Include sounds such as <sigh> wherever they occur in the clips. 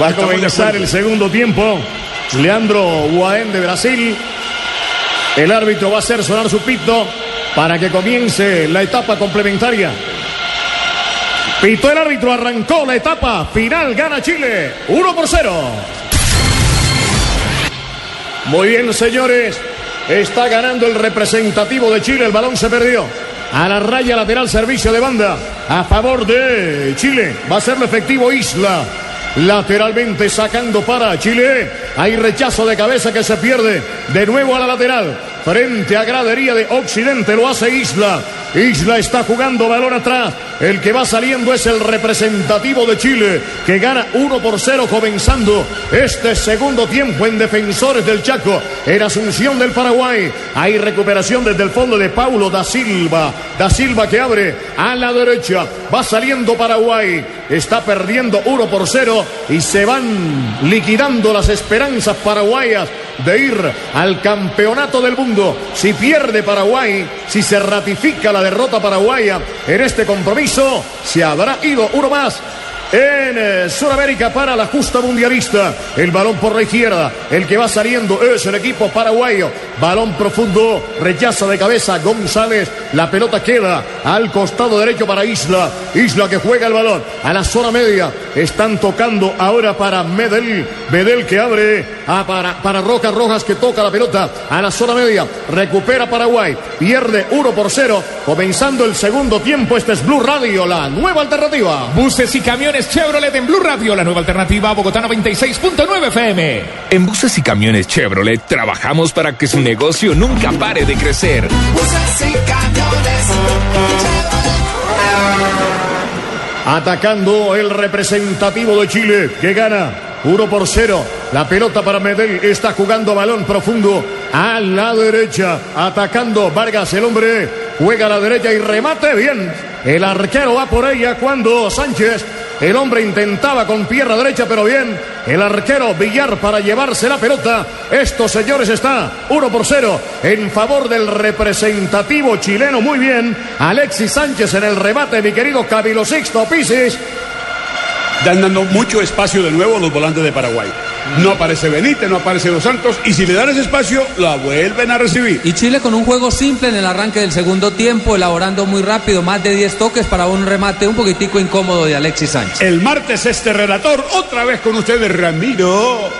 Va a comenzar el segundo tiempo. Leandro Guaén de Brasil. El árbitro va a hacer sonar su pito para que comience la etapa complementaria. Pitó el árbitro, arrancó la etapa final, gana Chile, 1 por 0. Muy bien, señores, está ganando el representativo de Chile, el balón se perdió. A la raya lateral, servicio de banda a favor de Chile. Va a ser efectivo Isla. Lateralmente sacando para Chile. Hay rechazo de cabeza que se pierde. De nuevo a la lateral. Frente a gradería de Occidente lo hace Isla. Isla está jugando balón atrás. El que va saliendo es el representativo de Chile, que gana 1 por 0 comenzando este segundo tiempo en Defensores del Chaco, en Asunción del Paraguay. Hay recuperación desde el fondo de Paulo da Silva. Da Silva que abre a la derecha. Va saliendo Paraguay. Está perdiendo 1 por 0 y se van liquidando las esperanzas paraguayas de ir al campeonato del mundo. Si pierde Paraguay, si se ratifica la derrota paraguaya en este compromiso, se habrá ido uno más en eh, Sudamérica para la justa mundialista. El balón por la izquierda. El que va saliendo es el equipo paraguayo. Balón profundo. Rechaza de cabeza González. La pelota queda al costado derecho para Isla. Isla que juega el balón a la zona media. Están tocando ahora para Medel. Medel que abre a para, para Rojas Rojas que toca la pelota a la zona media. Recupera Paraguay. Pierde 1 por 0. Comenzando el segundo tiempo. Este es Blue Radio, la nueva alternativa. Buses y camiones Chevrolet en Blue Radio, la nueva alternativa Bogotá 96.9 FM. En buses y camiones Chevrolet trabajamos para que su negocio nunca pare de crecer. Buses y camiones Atacando el representativo de Chile que gana 1 por 0. La pelota para Medel está jugando balón profundo a la derecha. Atacando Vargas, el hombre juega a la derecha y remate bien. El arquero va por ella cuando Sánchez, el hombre intentaba con pierna derecha, pero bien. El arquero Villar para llevarse la pelota. Esto, señores, está 1 por 0 en favor del representativo chileno. Muy bien. Alexis Sánchez en el remate, mi querido Camilo Sixto Pisis. Dan dando mucho espacio de nuevo a los volantes de Paraguay. No aparece Benítez, no aparece Los Santos y si le dan ese espacio, la vuelven a recibir. Y Chile con un juego simple en el arranque del segundo tiempo, elaborando muy rápido, más de 10 toques para un remate un poquitico incómodo de Alexis Sánchez. El martes este relator, otra vez con ustedes, Ramiro.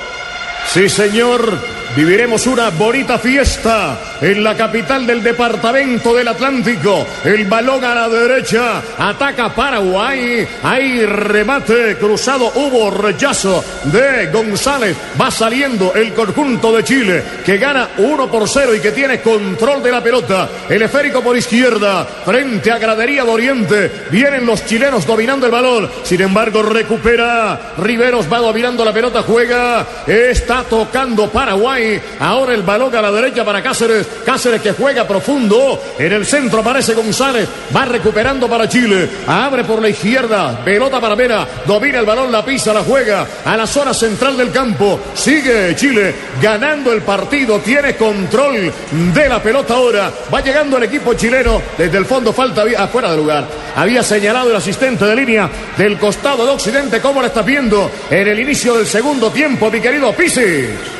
Sí, señor. Viviremos una bonita fiesta en la capital del departamento del Atlántico. El balón a la derecha. Ataca Paraguay. Hay remate cruzado. Hubo rechazo de González. Va saliendo el conjunto de Chile que gana 1 por 0 y que tiene control de la pelota. El esférico por izquierda. Frente a Gradería de Oriente. Vienen los chilenos dominando el balón. Sin embargo, recupera. Riveros va dominando la pelota. Juega. Está tocando Paraguay. Ahora el balón a la derecha para Cáceres. Cáceres que juega profundo. En el centro aparece González. Va recuperando para Chile. Abre por la izquierda. Pelota para Vera. Domina el balón, la pisa, la juega a la zona central del campo. Sigue Chile ganando el partido. Tiene control de la pelota ahora. Va llegando el equipo chileno. Desde el fondo falta afuera de lugar. Había señalado el asistente de línea del costado de Occidente. ¿Cómo la estás viendo en el inicio del segundo tiempo, mi querido Pisi?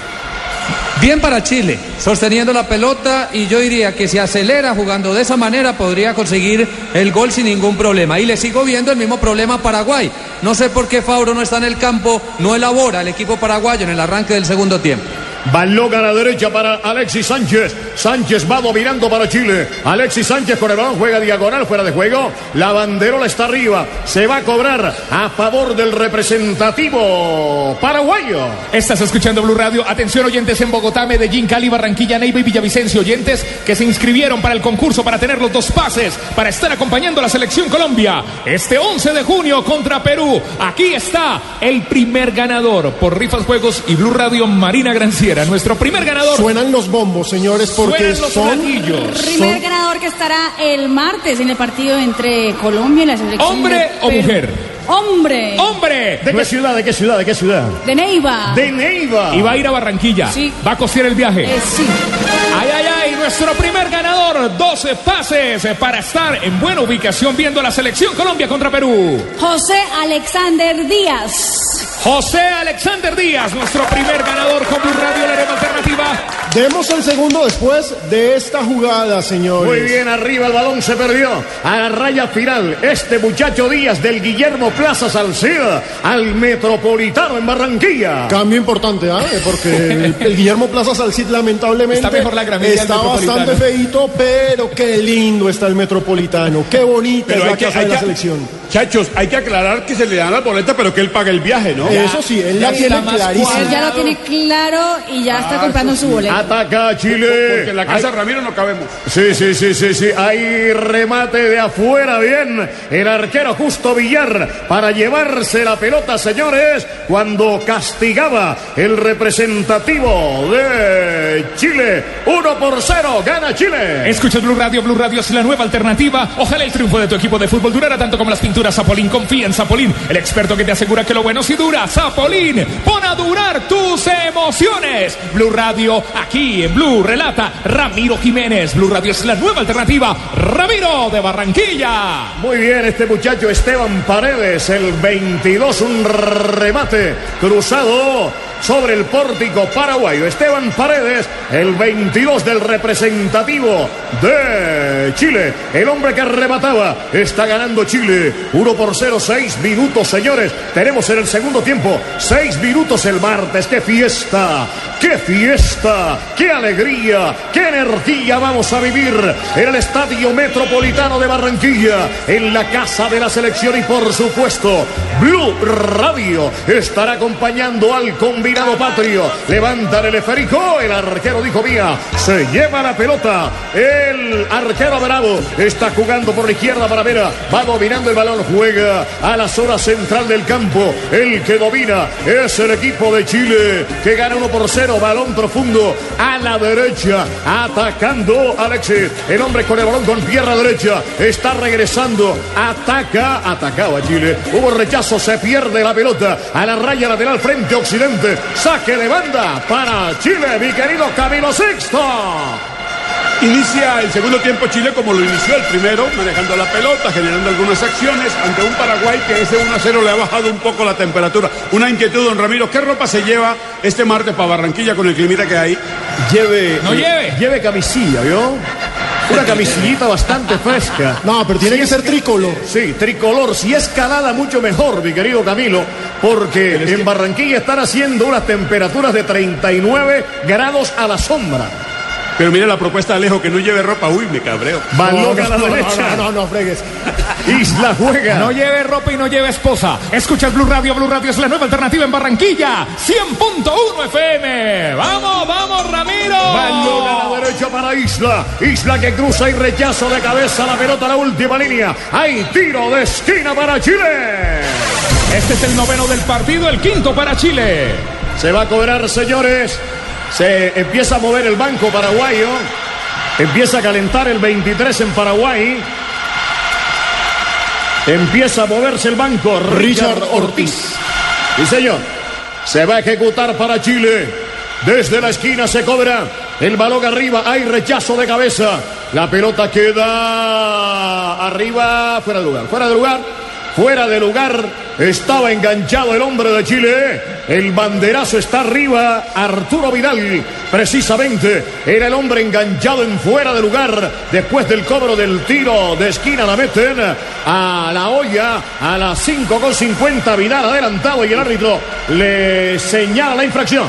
Bien para Chile, sosteniendo la pelota y yo diría que si acelera jugando de esa manera podría conseguir el gol sin ningún problema. Y le sigo viendo el mismo problema a Paraguay. No sé por qué Fauro no está en el campo, no elabora el equipo paraguayo en el arranque del segundo tiempo. Balón a la derecha para Alexis Sánchez. Sánchez va dominando para Chile. Alexis Sánchez con el balón juega diagonal fuera de juego. La banderola está arriba. Se va a cobrar a favor del representativo paraguayo. Estás escuchando Blue Radio. Atención oyentes en Bogotá, Medellín, Cali, Barranquilla, Neiva y Villavicencio. Oyentes que se inscribieron para el concurso para tener los dos pases para estar acompañando a la selección Colombia este 11 de junio contra Perú. Aquí está el primer ganador por Rifas Juegos y Blue Radio Marina Granciera. Nuestro primer ganador. Suenan los bombos, señores, porque los son platillos. Primer ganador que estará el martes en el partido entre Colombia y la selección. ¿Hombre de o mujer? Hombre. ¡Hombre! ¿De qué ciudad? ¿De qué ciudad? ¿De qué ciudad? De Neiva. De Neiva. Y va a ir a Barranquilla. Sí. Va a costear el viaje. Eh, sí. Ay, ay, ay, nuestro primer ganador, 12 pases para estar en buena ubicación viendo la selección Colombia contra Perú. José Alexander Díaz. José Alexander Díaz, nuestro primer ganador con Blue Radio, la arena alternativa. Demos el segundo después de esta jugada, señores. Muy bien, arriba el balón se perdió. A la raya final, este muchacho Díaz del Guillermo Plaza Salceda al Metropolitano en Barranquilla. Cambio importante, ¿ah? Porque el, el Guillermo Plaza Salcid lamentablemente Está mejor la está bastante feito, pero qué lindo está el Metropolitano. Qué bonita es la casa de la selección. Chachos, hay que aclarar que se le dan las boletas, pero que él paga el viaje, ¿no? Eso sí, él la ya tiene clarísima. Él ya lo tiene claro y ya está comprando su boleto. Ataca Porque Chile. en la casa Ramiro no cabemos. Sí, sí, sí, sí, sí. Hay remate de afuera, bien. El arquero Justo Villar para llevarse la pelota, señores, cuando castigaba el representativo de Chile. Uno por cero, gana Chile. Escucha Blue Radio, Blue Radio es la nueva alternativa. Ojalá el triunfo de tu equipo de fútbol durara tanto como las pinturas Zapolín. Confía en Zapolín, el experto que te asegura que lo bueno sí dura. Zapolín, pon a durar tus emociones. Blue Radio, aquí en Blue, relata Ramiro Jiménez. Blue Radio es la nueva alternativa. Ramiro de Barranquilla. Muy bien, este muchacho Esteban Paredes, el 22, un remate cruzado sobre el pórtico paraguayo. Esteban Paredes, el 22 del representativo de Chile. El hombre que remataba está ganando Chile. 1 por 0, 6 minutos, señores. Tenemos en el segundo tiempo 6 minutos el martes. ¡Qué fiesta! ¡Qué fiesta! ¡Qué alegría! ¡Qué energía vamos a vivir en el Estadio Metropolitano de Barranquilla! En la casa de la selección y por supuesto, Blue Radio estará acompañando al combinado patrio. Levantan el esférico, el arquero dijo vía, se lleva la pelota. El arquero Bravo está jugando por la izquierda para Vera, va dominando el balón, juega a la zona central del campo. El que domina es el equipo de Chile que gana 1 por 0, balón profundo a la derecha, atacando Alexis. El hombre con el balón con pierna derecha está regresando, ataca, atacaba Chile. Hubo rechazo, se pierde la pelota a la raya lateral frente a Saque de banda para Chile, mi querido Camilo Sexto. Inicia el segundo tiempo Chile como lo inició el primero, manejando la pelota, generando algunas acciones ante un Paraguay que ese 1 a 0 le ha bajado un poco la temperatura. Una inquietud, don Ramiro, ¿qué ropa se lleva este martes para Barranquilla con el climita que hay? Lleve, No lleve. Lleve camisilla, ¿vio? Una camisillita bastante fresca. No, pero tiene Si que ser tricolor. Sí, tricolor. Si es calada, mucho mejor, mi querido Camilo, porque en Barranquilla están haciendo unas temperaturas de 39 grados a la sombra. Pero mire la propuesta de Alejo que no lleve ropa, uy, me cabreo. Balón a la derecha. no, no, no, fregues. <laughs> Isla juega. No lleve ropa y no lleve esposa. Escucha el Blue Radio. Blue Radio es la nueva alternativa en Barranquilla. 100.1 FM. Vamos, vamos, Ramiro. Balón a la derecha para Isla. Isla que cruza y rechazo de cabeza la pelota a la última línea. Hay tiro de esquina para Chile. Este es el noveno del partido, el quinto para Chile. Se va a cobrar, señores. Se empieza a mover el banco paraguayo. Empieza a calentar el 23 en Paraguay. Empieza a moverse el banco. Richard Ortiz. Sí, señor. Se va a ejecutar para Chile. Desde la esquina se cobra. El balón arriba. Hay rechazo de cabeza. La pelota queda arriba. Fuera de lugar. Fuera de lugar. Fuera de lugar. Estaba enganchado el hombre de Chile. El banderazo está arriba. Arturo Vidal. Precisamente. Era el hombre enganchado en fuera de lugar. Después del cobro del tiro de esquina la meten a la olla. A las 5 con 50. Vidal adelantado y el árbitro le señala la infracción.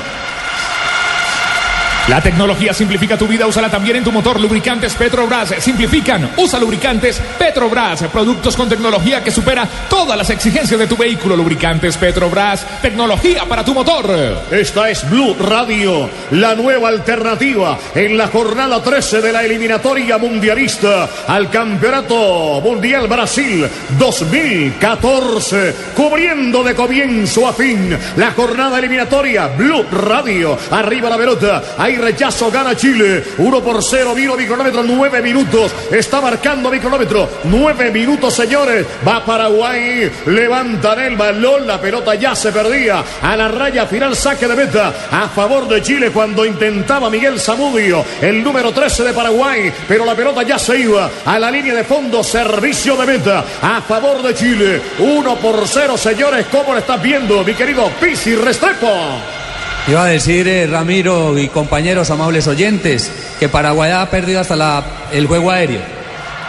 La tecnología simplifica tu vida, úsala también en tu motor. Lubricantes Petrobras simplifican. Usa lubricantes Petrobras, productos con tecnología que supera todas las exigencias de tu vehículo. Lubricantes Petrobras, tecnología para tu motor. Esta es Blue Radio, la nueva alternativa en la jornada 13 de la eliminatoria mundialista al Campeonato Mundial Brasil 2014, cubriendo de comienzo a fin la jornada eliminatoria Blue Radio. Arriba la pelota, hay rechazo, gana Chile. 1 por 0, vino mi cronómetro, 9 minutos. Está marcando mi cronómetro, 9 minutos, señores. Va Paraguay, levantan el balón, la pelota ya se perdía. A la raya final, saque de meta a favor de Chile cuando intentaba Miguel Zamudio, el número 13 de Paraguay, pero la pelota ya se iba a la línea de fondo, servicio de meta a favor de Chile. 1 por 0, señores, ¿cómo lo estás viendo, mi querido Pisi Restrepo? Iba a decir eh, Ramiro y compañeros amables oyentes que Paraguay ha perdido hasta la, el juego aéreo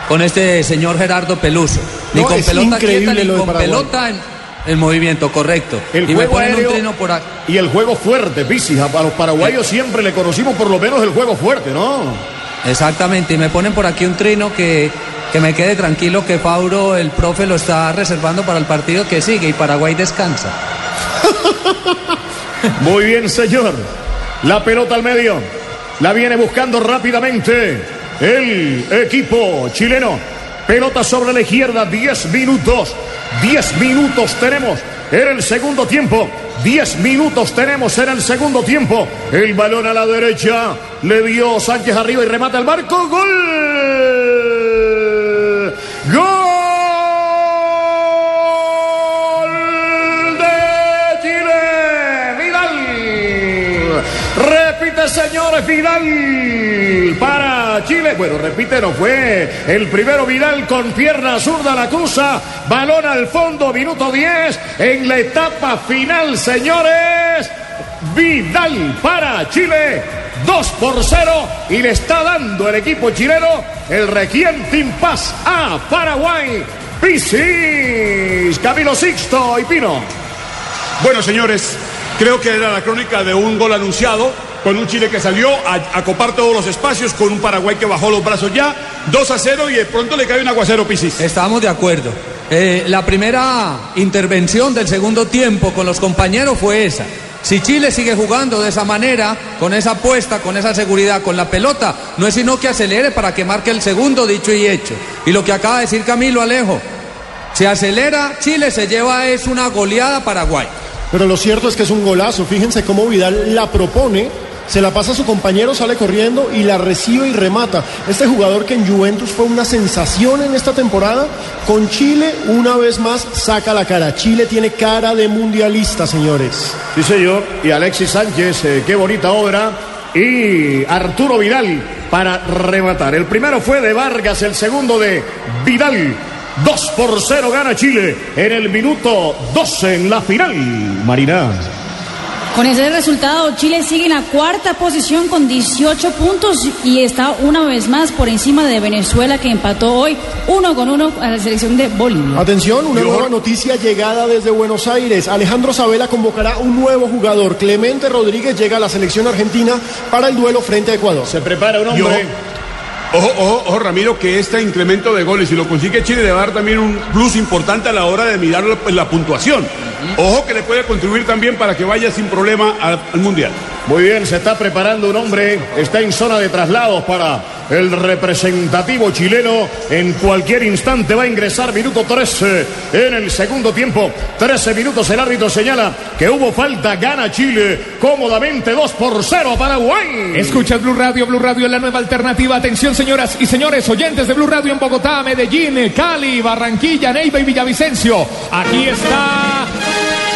con este señor Gerardo Peluso. Ni No, con pelota quieta ni con pelota en, en movimiento, correcto. El y me juego ponen aéreo un trino por acá. y el juego fuerte, Pisi. A a los paraguayos siempre le conocimos por lo menos el juego fuerte, ¿no? Exactamente, y me ponen por aquí un trino que, que me quede tranquilo que Fauro, el profe, lo está reservando para el partido que sigue y Paraguay descansa. <laughs> Muy bien, señor. La pelota al medio. La viene buscando rápidamente el equipo chileno. Pelota sobre la izquierda, 10 minutos. 10 minutos tenemos en el segundo tiempo. 10 minutos tenemos en el segundo tiempo. El balón a la derecha. Le dio Sánchez arriba y remata el marco. ¡Gol! ¡Gol Señores, Vidal para Chile. Bueno, repite, no fue el primero Vidal con pierna zurda la cruza. Balón al fondo, minuto 10 en la etapa final, señores. Vidal para Chile. 2 por 0 y le está dando el equipo chileno el requiente impas a Paraguay. Pisis, Camilo Sixto y Pino. Bueno, señores, creo que era la crónica de un gol anunciado, con un Chile que salió a, a copar todos los espacios, con un Paraguay que bajó los brazos ya, 2 a 0 y de pronto le cae un aguacero Pisis. Estamos de acuerdo. Eh, la primera intervención del segundo tiempo con los compañeros fue esa. Si Chile sigue jugando de esa manera, con esa apuesta, con esa seguridad, con la pelota, no es sino que acelere para que marque el segundo, dicho y hecho. Y lo que acaba de decir Camilo Alejo, se acelera, Chile se lleva es una goleada Paraguay. Pero lo cierto es que es un golazo. Fíjense cómo Vidal la propone, se la pasa a su compañero, sale corriendo y la recibe y remata. Este jugador que en Juventus fue una sensación en esta temporada, con Chile una vez más saca la cara. Chile tiene cara de mundialista, señores. Sí, señor. Y Alexis Sánchez, eh, qué bonita obra. Y Arturo Vidal para rematar. El primero fue de Vargas, el segundo de Vidal. 2 por 0 gana Chile en el minuto 12 en la final. Marina. Con ese resultado, Chile sigue en la cuarta posición con 18 puntos y está una vez más por encima de Venezuela que empató hoy uno con uno a la selección de Bolivia. Atención, una nueva noticia llegada desde Buenos Aires. Alejandro Sabela convocará un nuevo jugador. Clemente Rodríguez llega a la selección argentina para el duelo frente a Ecuador. Se prepara un hombre. Ojo, ojo, ojo, Ramiro, que este incremento de goles, si lo consigue Chile, le va a dar también un plus importante a la hora de mirar la, la puntuación. Ojo que le puede contribuir también para que vaya sin problema al, al Mundial. Muy bien, se está preparando un hombre, está en zona de traslados para el representativo chileno. En cualquier instante va a ingresar minuto 13 en el segundo tiempo. 13 minutos el árbitro señala que hubo falta, gana Chile cómodamente 2 por 0 a Paraguay. Escucha Blue Radio, Blue Radio es la nueva alternativa. Atención, señoras y señores, oyentes de Blue Radio en Bogotá, Medellín, Cali, Barranquilla, Neiva y Villavicencio. Aquí está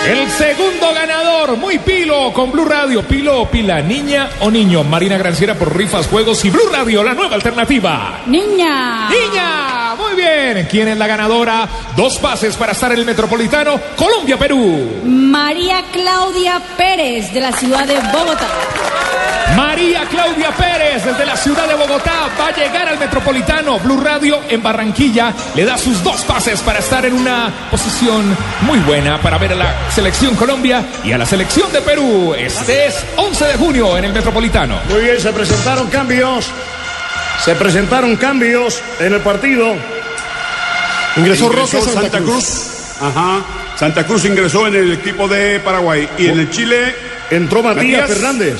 el segundo ganador, muy pilo con Blue Radio. Pilo o pila, niña o niño. Marina Granciera por Rifas, Juegos y Blue Radio, la nueva alternativa. Niña. Niña, muy bien. ¿Quién es la ganadora? Dos pases para estar en el Metropolitano, Colombia, Perú. María Claudia Pérez de la ciudad de Bogotá. María Claudia Pérez desde la ciudad de Bogotá va a llegar al Metropolitano. Blue Radio en Barranquilla le da sus dos pases para estar en una posición muy buena para ver a la selección Colombia y a la selección de Perú. Este es 11 de junio en el Metropolitano. Muy bien, se presentaron cambios. Se presentaron cambios en el partido. Ingresó Roque Ingresó Santa, Cruz. Ajá. Santa Cruz ingresó en el equipo de Paraguay. Y en el Chile, Entró Matías, Matías. Fernández.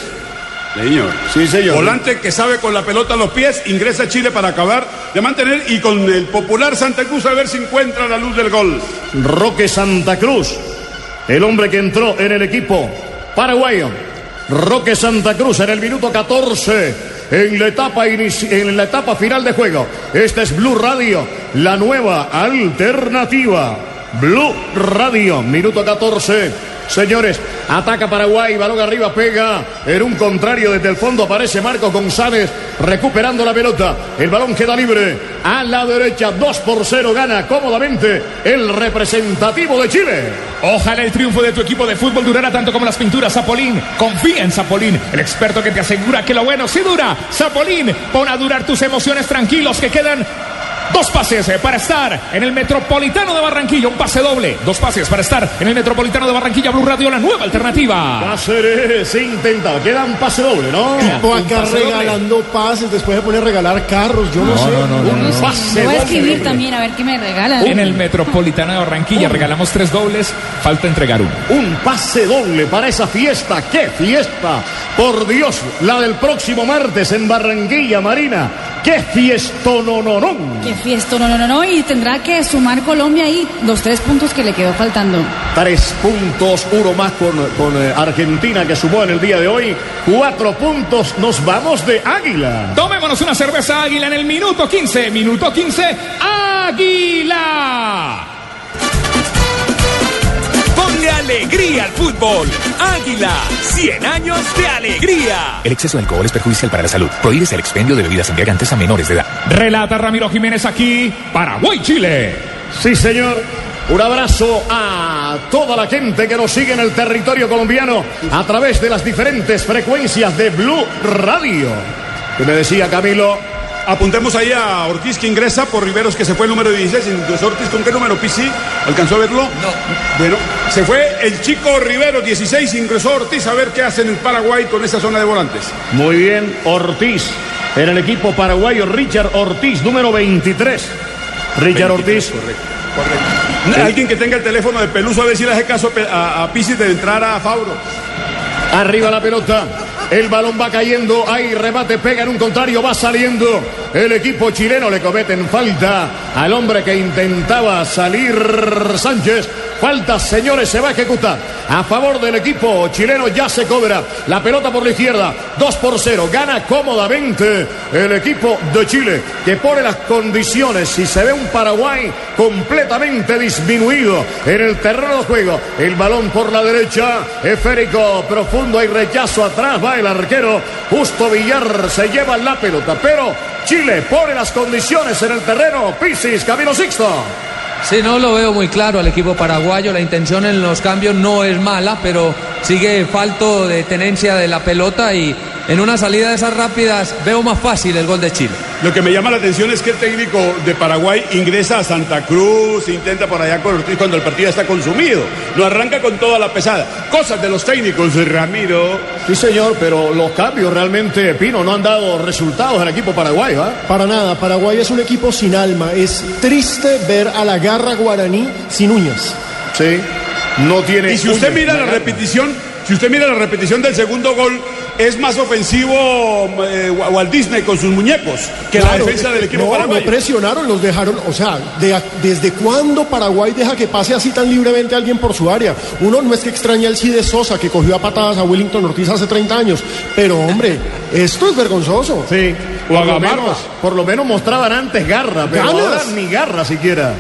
señor. Sí, señor. Volante que sabe con la pelota a los pies, ingresa a Chile para acabar de mantener y con el popular Santa Cruz a ver si encuentra la luz del gol. Roque Santa Cruz, el hombre que entró en el equipo paraguayo. Roque Santa Cruz en el minuto 14 en la etapa en la etapa final de juego. Esta es Blue Radio, la nueva alternativa. Blue Radio, minuto 14. Señores, ataca Paraguay, balón arriba, pega. En un contrario, desde el fondo aparece Marcos González recuperando la pelota. El balón queda libre a la derecha. 2 por 0 gana cómodamente el representativo de Chile. Ojalá el triunfo de tu equipo de fútbol durara tanto como las pinturas. Zapolín, confía en Zapolín, el experto que te asegura que lo bueno sí dura. Zapolín, pon a durar tus emociones tranquilos que quedan Dos pases eh, para estar en el Metropolitano de Barranquilla. Un pase doble. Dos pases para estar en el Metropolitano de Barranquilla. Blue Radio, la nueva alternativa. Cáceres se intenta. Queda un pase doble, ¿no? Tipo acá regalando pases. Después de poner a regalar carros. Yo no, sé. un pase Voy a escribir también a ver qué me regalan. En el Metropolitano de Barranquilla regalamos tres dobles. Falta entregar uno. Un pase doble para esa fiesta. ¡Qué fiesta! Por Dios, la del próximo martes en Barranquilla, Marina. ¡Qué fiesto no no no! ¡Qué fiesto no no no no! Y tendrá que sumar Colombia ahí los tres puntos que le quedó faltando. Tres puntos, uno más con, con eh, Argentina que sumó en el día de hoy. Cuatro puntos, nos vamos de Águila. Tomémonos una cerveza Águila en el minuto 15. Minuto 15, Águila alegría al fútbol. Águila, 100 años de alegría. El exceso de alcohol es perjudicial para la salud. Prohíbes el expendio de bebidas embriagantes a menores de edad. Relata Ramiro Jiménez aquí, Paraguay, Chile. Sí, señor. Un abrazo a toda la gente que nos sigue en el territorio colombiano a través de las diferentes frecuencias de Blue Radio. Que me decía Camilo, Apuntemos ahí a Ortiz que ingresa por Riveros que se fue el número 16. Entonces Ortiz, ¿con qué número PC? ¿Alcanzó a verlo? No. Bueno, se fue el chico Rivero 16, ingresó Ortiz a ver qué hace en el Paraguay con esa zona de volantes. Muy bien, Ortiz. En el equipo paraguayo, Richard Ortiz, número 23. Richard Ortiz. Correcto, correcto. Alguien que tenga el teléfono de Peluso a ver si le hace caso a, a de entrar a Fauro. Arriba la pelota. El balón va cayendo, hay remate, pega en un contrario, va saliendo. El equipo chileno le cometen falta al hombre que intentaba salir Sánchez. Falta, señores, se va a ejecutar. A favor del equipo chileno ya se cobra la pelota por la izquierda. 2 por 0. Gana cómodamente el equipo de Chile que pone las condiciones. Si se ve un Paraguay completamente disminuido en el terreno de juego. El balón por la derecha. Esférico profundo. Hay rechazo atrás. Va el arquero. Justo Villar se lleva la pelota. Pero Chile pone las condiciones en el terreno. Pisis, Camilo Sixto. Sí, no lo veo muy claro al equipo paraguayo. La intención en los cambios no es mala, pero sigue falto de tenencia de la pelota y en una salida de esas rápidas veo más fácil el gol de Chile. Lo que me llama la atención es que el técnico de Paraguay ingresa a Santa Cruz, intenta por allá con Ortiz cuando el partido está consumido. Lo arranca con toda la pesada. Cosas de los técnicos, Ramiro. Sí, señor, pero los cambios realmente, Pino, no han dado resultados al equipo paraguayo. ¿ah? Para nada, Paraguay es un equipo sin alma. Es triste ver a la garra guaraní sin uñas. Sí, no tiene. Y si usted mira la repetición, si usted mira la repetición del segundo gol, es más ofensivo eh, Walt Disney con sus muñecos que la defensa del equipo no, paraguayo. No presionaron, los dejaron. O sea, ¿desde cuándo Paraguay deja que pase así tan libremente alguien por su área? Uno no es que extraña el Cide Sosa que cogió a patadas a Wellington Ortiz hace 30 años, pero hombre, esto es vergonzoso. Sí, o por, lo menos, por lo menos mostraban antes garra, pero ahora ni garra siquiera.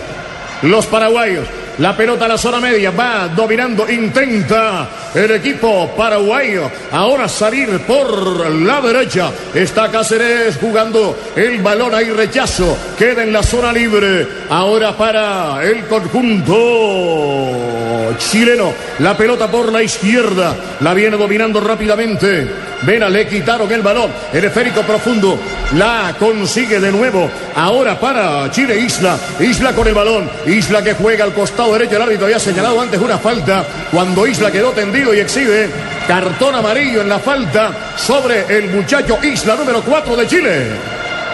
Los paraguayos la pelota a la zona media va dominando, intenta el equipo paraguayo. Ahora salir por la derecha. Está Cáceres jugando el balón. Hay rechazo. Queda en la zona libre. Ahora para el conjunto chileno. La pelota por la izquierda. La viene dominando rápidamente. Vena le quitaron el balón. El esférico profundo. La consigue de nuevo. Ahora para Chile Isla. Isla con el balón. Isla que juega al costado derecho. El árbitro había señalado antes una falta. Cuando Isla quedó tendido y exhibe cartón amarillo en la falta sobre el muchacho Isla número 4 de Chile.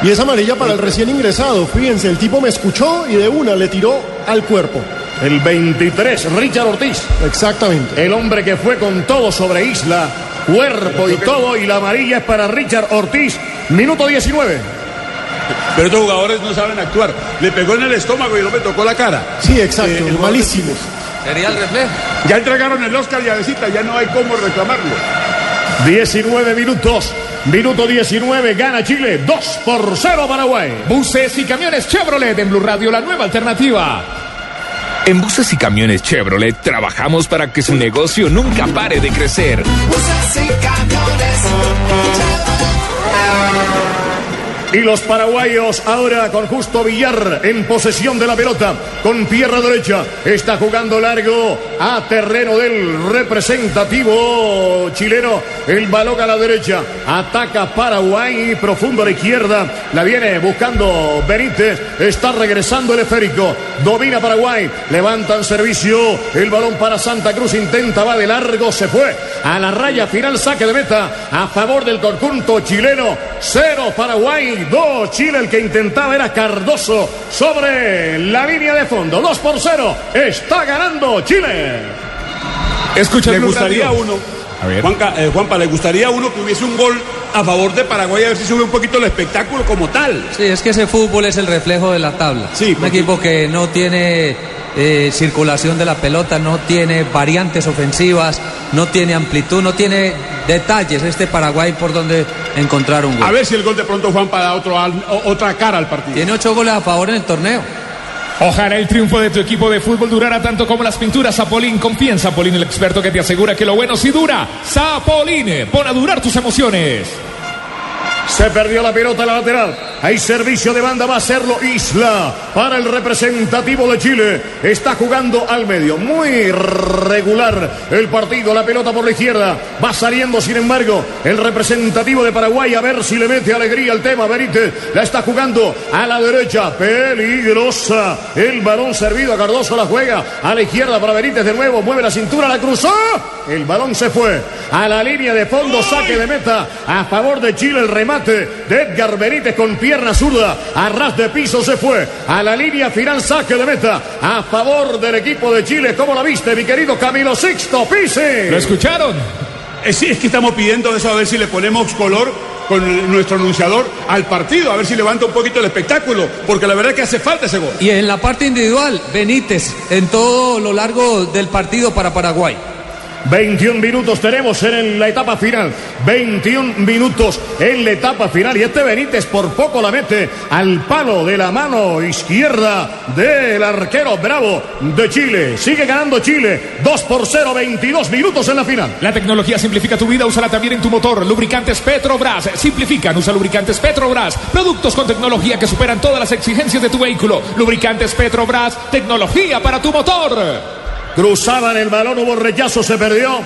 Y es amarilla para el recién ingresado. Fíjense, el tipo me escuchó y de una le tiró al cuerpo. El 23, Richard Ortiz. Exactamente. El hombre que fue con todo sobre Isla, cuerpo y todo, y la amarilla es para Richard Ortiz, minuto 19. Pero estos jugadores no saben actuar. Le pegó en el estómago y no me tocó la cara. Sí, exacto, eh, malísimos. Sería el reflejo. Ya entregaron el Oscar y a Besita, ya no hay cómo reclamarlo. 19 minutos. Minuto 19, gana Chile 2 por 0 Paraguay. Buses y camiones Chevrolet en Blue Radio, la nueva alternativa. En buses y camiones Chevrolet trabajamos para que su negocio nunca pare de crecer. Buses y camiones. Y los paraguayos ahora con Justo Villar en posesión de la pelota. Con pierna derecha. Está jugando largo a terreno del representativo chileno. El balón a la derecha. Ataca Paraguay. Profundo a la izquierda. La viene buscando Benítez. Está regresando el esférico. Domina Paraguay. Levantan servicio. El balón para Santa Cruz. Intenta, va de largo. Se fue a la raya final. Saque de meta a favor del conjunto chileno. Cero Paraguay. 2 Chile. El que intentaba era Cardoso sobre la línea de fondo. 2 por 0. Está ganando Chile. Escucha Le Blue gustaría uno, A ver. Juanca, eh, Juanpa, le gustaría a uno que hubiese un gol a favor de Paraguay, a ver si sube un poquito el espectáculo como tal. Sí, es que ese fútbol es el reflejo de la tabla. Sí, un equipo que no tiene eh, circulación de la pelota, no tiene variantes ofensivas, no tiene amplitud, no tiene detalles. Este Paraguay por donde encontrar un gol. A ver si el gol de pronto Juanpa da otro, otra cara al partido. Tiene ocho goles a favor en el torneo. Ojalá el triunfo de tu equipo de fútbol durara tanto como las pinturas Zapolín. Confía en Zapolín, el experto que te asegura que lo bueno sí dura. Zapolín, pon a durar tus emociones. Se perdió la pelota la lateral. Hay servicio de banda, va a hacerlo Isla para el representativo de Chile. Está jugando al medio. Muy regular el partido. La pelota por la izquierda. Va saliendo, sin embargo, el representativo de Paraguay. A ver si le mete alegría al tema. Benítez la está jugando a la derecha. Peligrosa. El balón servido a Cardoso la juega a la izquierda para Benítez de nuevo. Mueve la cintura, la cruzó. El balón se fue a la línea de fondo. Saque de meta a favor de Chile. El remate de Edgar Benítez con pierna zurda. A ras de piso se fue a la línea final. Saque de meta a favor del equipo de Chile. ¿Cómo la viste, mi querido Camilo Sixto Pise? ¿Lo escucharon? Eh, sí, es que estamos pidiendo eso, a ver si le ponemos color con nuestro anunciador al partido, a ver si levanta un poquito el espectáculo, porque la verdad es que hace falta ese gol. Y en la parte individual, Benítez en todo lo largo del partido para Paraguay. 21 minutos tenemos en la etapa final. 21 minutos en la etapa final. Y este Benítez por poco la mete al palo de la mano izquierda del arquero Bravo de Chile. Sigue ganando Chile. 2 por 0, 22 minutos en la final. La tecnología simplifica tu vida, úsala también en tu motor. Lubricantes Petrobras simplifican, usa lubricantes Petrobras. Productos con tecnología que superan todas las exigencias de tu vehículo. Lubricantes Petrobras, tecnología para tu motor. Cruzaban el balón, hubo rechazo, se perdió.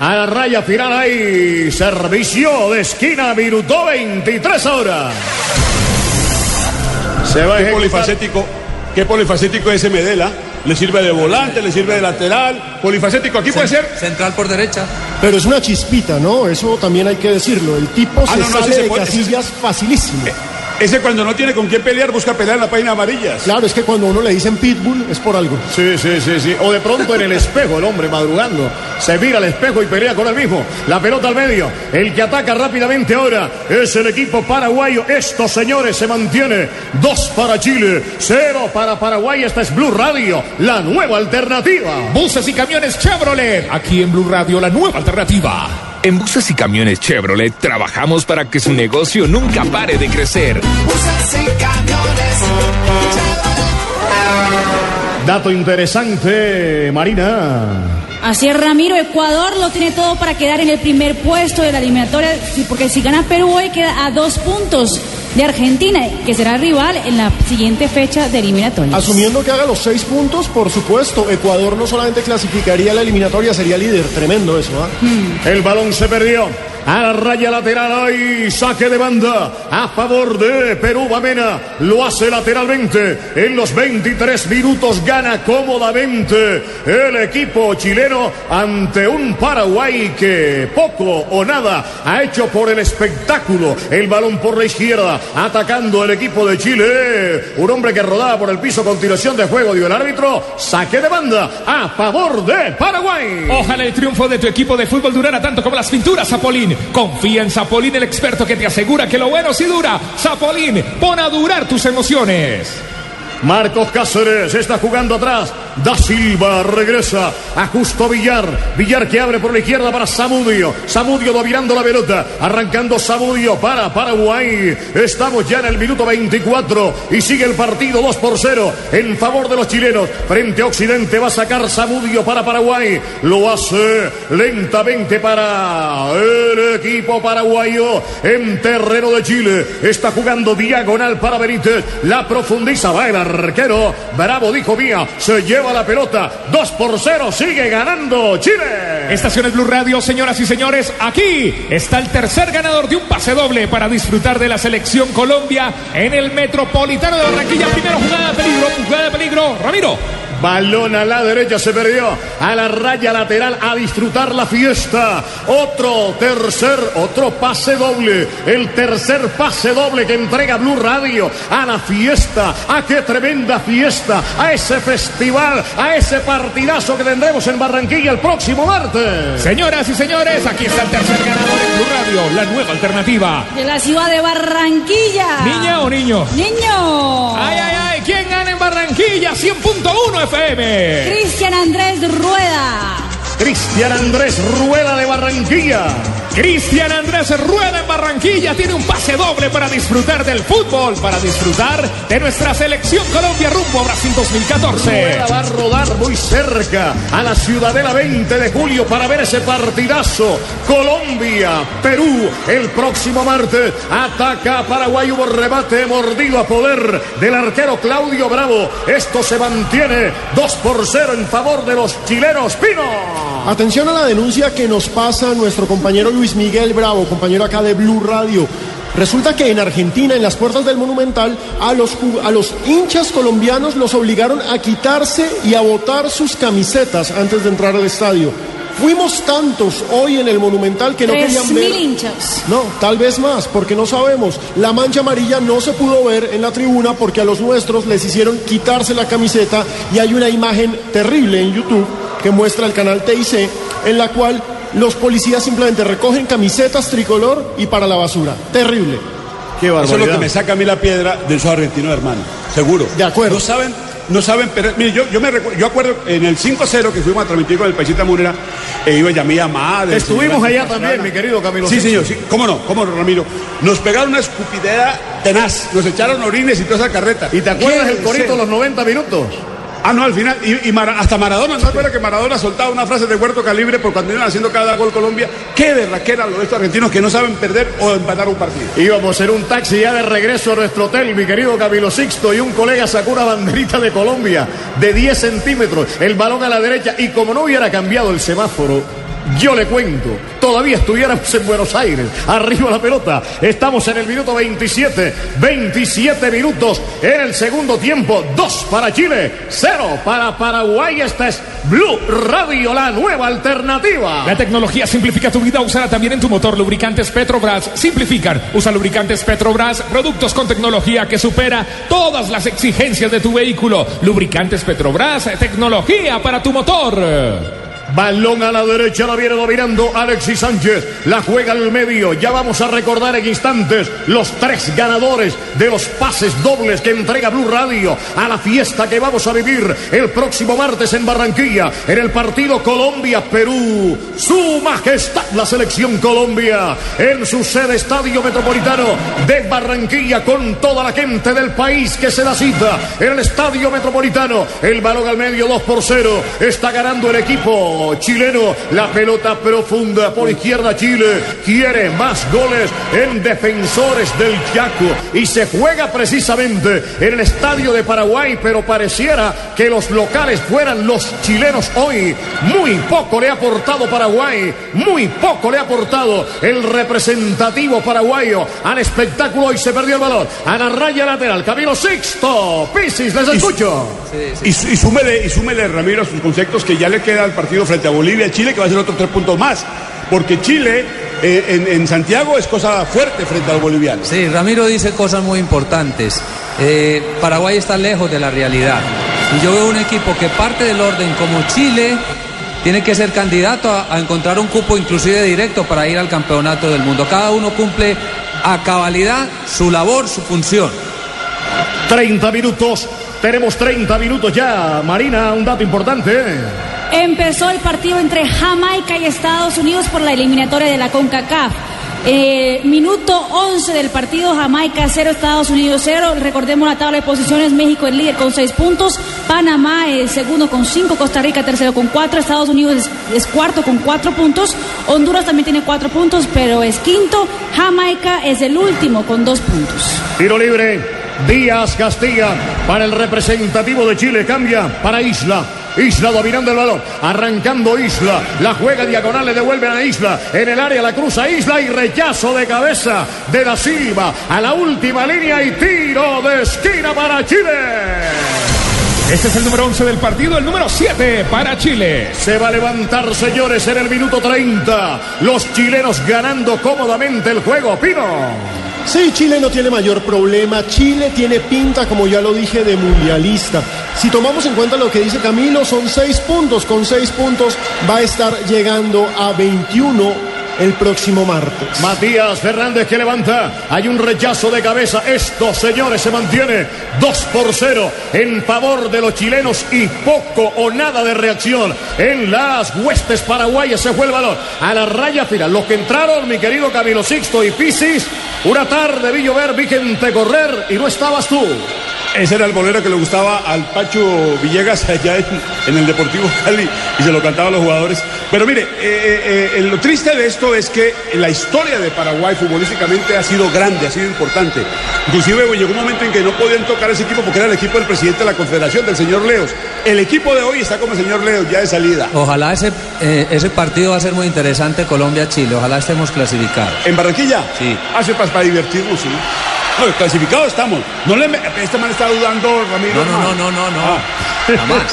A la raya final hay servicio de esquina, minuto 23 ahora. Se va a Qué ejecutar. polifacético, qué polifacético ese Medela. Le sirve de volante, le sirve de lateral. Polifacético, aquí puede ser. Central por derecha. Pero es una chispita, ¿no? Eso también hay que decirlo. El tipo Ah, se no, no, sale sí se de puede, casillas facilísimo. Ese cuando no tiene con quién pelear, busca pelear en la página amarillas. Claro, es que cuando a uno le dicen pitbull es por algo. Sí, sí, sí, sí. O de pronto en el espejo, el hombre madrugando. Se mira al espejo y pelea con él mismo. La pelota al medio. El que ataca rápidamente ahora es el equipo paraguayo. Estos señores se mantiene. Dos para Chile, cero para Paraguay. Esta es Blue Radio, la nueva alternativa. Buses y camiones Chevrolet. Aquí en Blue Radio, la nueva alternativa. En buses y camiones Chevrolet trabajamos para que su negocio nunca pare de crecer. Buses y camiones. Dato interesante, Marina. Así es, Ramiro. Ecuador lo tiene todo para quedar en el primer puesto de la eliminatoria, porque si gana Perú hoy queda a dos puntos de Argentina, que será rival en la siguiente fecha de eliminatoria. Asumiendo que haga los seis puntos, por supuesto, Ecuador no solamente clasificaría a la eliminatoria, sería líder. Tremendo eso, ¿ah? El balón se perdió. A la raya lateral hay saque de banda a favor de Perú. Bamena lo hace lateralmente. En los 23 minutos gana cómodamente el equipo chileno ante un Paraguay que poco o nada ha hecho por el espectáculo. El balón por la izquierda atacando el equipo de Chile. Un hombre que rodaba por el piso. Continuación de juego dio el árbitro. Saque de banda a favor de Paraguay. Ojalá el triunfo de tu equipo de fútbol durara tanto como las pinturas Zapolín. Confía en Zapolín, el experto que te asegura que lo bueno sí dura. Zapolín, pon a durar tus emociones. Marcos Cáceres está jugando atrás. Da Silva regresa a Justo Villar. Villar que abre por la izquierda para Samudio. Samudio dominando la pelota. Arrancando Samudio para Paraguay. Estamos ya en el minuto 24 y sigue el partido 2 por 0 en favor de los chilenos. Frente a Occidente va a sacar Samudio para Paraguay. Lo hace lentamente para el equipo paraguayo en terreno de Chile. Está jugando diagonal para Benítez. La profundiza el arquero. Bravo dijo Mía. Se lleva la pelota. 2 por 0. Sigue ganando Chile. Estaciones Blue Radio, señoras y señores, aquí está el tercer ganador de un pase doble para disfrutar de la selección Colombia en el Metropolitano de Barranquilla. Primero jugada de peligro, jugada de peligro. Ramiro. Balón a la derecha se perdió. A la raya lateral a disfrutar la fiesta. Otro tercer, otro pase doble. El tercer pase doble que entrega Blue Radio a la fiesta. A qué tremenda fiesta. A ese festival. A ese partidazo que tendremos en Barranquilla el próximo martes. Señoras y señores, aquí está el tercer ganador en Blue Radio, la nueva alternativa. De la ciudad de Barranquilla. ¿Niña o niño? Niño. Ay, ay, ay, ¿quién gana en Barranquilla? 100.1 FM. Cristian Andrés Rueda. Cristian Andrés Rueda de Barranquilla. Cristian Andrés Rueda en Barranquilla tiene un pase doble para disfrutar del fútbol, para disfrutar de nuestra selección Colombia rumbo a Brasil 2014. Rueda va a rodar muy cerca a la Ciudadela 20 de julio para ver ese partidazo. Colombia, Perú, el próximo martes. Ataca a Paraguay, hubo rebate mordido a poder del arquero Claudio Bravo. Esto se mantiene 2 por 0 en favor de los chilenos. Pino. Atención a la denuncia que nos pasa nuestro compañero Luis Miguel Bravo, compañero acá de Blue Radio. Resulta que en Argentina, en las puertas del Monumental, a los, a los hinchas colombianos los obligaron a quitarse y a botar sus camisetas antes de entrar al estadio. Fuimos tantos hoy en el Monumental que no Tres querían mil ver. hinchas. No, tal vez más, porque no sabemos. La mancha amarilla no se pudo ver en la tribuna porque a los nuestros les hicieron quitarse la camiseta y hay una imagen terrible en YouTube que muestra el canal TIC en la cual los policías simplemente recogen camisetas tricolor y para la basura. Terrible. Qué Eso es lo barbaridad. que me saca a mí la piedra del show argentino, hermano. Seguro. De acuerdo. No saben, no saben, pero mire, yo, yo me recu- yo acuerdo en el 5-0 que fuimos a transmitir con el Paisita Munera, e iba Yamía Madre. Estuvimos allá también, mi querido Camilo. Sí, señor, sí. ¿Cómo no? ¿Cómo no, Ramiro? Nos pegaron una escupidera tenaz. Nos echaron orines y toda esa carreta. ¿Y te acuerdas ¿Qué el corito deseo? los 90 minutos? Ah, no, al final. Y, hasta Maradona, ¿no se acuerda que Maradona soltaba una frase de huerto calibre por cuando iban haciendo cada gol Colombia? Qué berraquera los de estos argentinos que no saben perder o empatar un partido. Íbamos en un taxi ya de regreso a nuestro hotel, mi querido Camilo Sixto, y un colega sacó una banderita de Colombia de 10 centímetros, el balón a la derecha, y como no hubiera cambiado el semáforo, yo le cuento, todavía estuviéramos en Buenos Aires, arriba la pelota, estamos en el minuto 27, 27 minutos en el segundo tiempo, 2 para Chile, 0 para Paraguay, esta es Blue Radio, la nueva alternativa. La tecnología simplifica tu vida, úsala también en tu motor. Lubricantes Petrobras simplifican. Usa lubricantes Petrobras, productos con tecnología que supera todas las exigencias de tu vehículo. Lubricantes Petrobras, tecnología para tu motor. Balón a la derecha, la viene dominando Alexis Sánchez. La juega al medio. Ya vamos a recordar en instantes los tres ganadores de los pases dobles que entrega Blue Radio a la fiesta que vamos a vivir el próximo martes en Barranquilla, en el partido Colombia-Perú. Su majestad, la selección Colombia, en su sede Estadio Metropolitano de Barranquilla, con toda la gente del país que se da cita en el Estadio Metropolitano. El balón al medio, 2 por 0. Está ganando el equipo chileno. La pelota profunda por izquierda Chile. Quiere más goles en defensores del Chaco. Y se juega precisamente en el estadio de Paraguay, pero pareciera que los locales fueran los chilenos hoy. Muy poco le ha aportado Paraguay. Muy poco le ha aportado el representativo paraguayo al espectáculo. Y se perdió el balón. A la raya lateral. Camilo Sixto. Pisis, les escucho. Y, su- y súmele, y súmele, Ramiro, a sus conceptos que ya le queda al partido frente a Bolivia, Chile, que va a ser otros tres puntos más. Porque Chile eh, en, en Santiago es cosa fuerte frente a los bolivianos. Sí, Ramiro dice cosas muy importantes. Eh, Paraguay está lejos de la realidad. Y yo veo un equipo que parte del orden como Chile tiene que ser candidato a, a encontrar un cupo inclusive directo para ir al campeonato del mundo. Cada uno cumple a cabalidad su labor, su función. 30 minutos Tenemos 30 minutos ya. Marina, un dato importante. Empezó el partido entre Jamaica y Estados Unidos por la eliminatoria de la CONCACAF. Eh, minuto 11 del partido Jamaica 0, Estados Unidos 0. Recordemos la tabla de posiciones. México es líder con 6 puntos. Panamá es segundo con 5. Costa Rica tercero con 4. Estados Unidos es, es cuarto con 4 puntos. Honduras también tiene 4 puntos, pero es quinto. Jamaica es el último con 2 puntos. Tiro libre. Díaz castiga para el representativo de Chile. Cambia para Isla. Isla dominando el balón, arrancando Isla, la juega diagonal, le devuelven a Isla, en el área la cruza Isla y rechazo de cabeza de Da Silva a la última línea y tiro de esquina para Chile. Este es el número 11 del partido, el número 7 para Chile. Se va a levantar, señores, en el minuto 30. Los chilenos ganando cómodamente el juego. Pino. Sí, Chile no tiene mayor problema. Chile tiene pinta, como ya lo dije, de mundialista. Si tomamos en cuenta lo que dice Camilo, son seis puntos. Con seis puntos va a estar llegando a 21 el próximo martes. Matías Fernández que levanta. Hay un rechazo de cabeza. Esto, señores, se mantiene 2 por 0 en favor de los chilenos y poco o nada de reacción en las huestes paraguayas. Se fue el balón a la raya final. Los que entraron, mi querido Camilo Sixto y Pisis, una tarde vi llover, vi gente correr y no estabas tú. Ese era el bolero que le gustaba al Pacho Villegas allá en, en el Deportivo Cali y se lo cantaban los jugadores. Pero mire, eh, eh, lo triste de esto es que la historia de Paraguay futbolísticamente ha sido grande, ha sido importante. Inclusive pues, llegó un momento en que no podían tocar ese equipo porque era el equipo del presidente de la Confederación, del señor Leos. El equipo de hoy está como el señor Leos, ya de salida. Ojalá ese, eh, ese partido va a ser muy interesante Colombia-Chile. Ojalá estemos clasificados. ¿En Barranquilla? Sí. Hace para, para divertirnos, sí. No, clasificados estamos. No le me- este man está dudando, Ramiro. No, no, no, no, no, no. Jamás.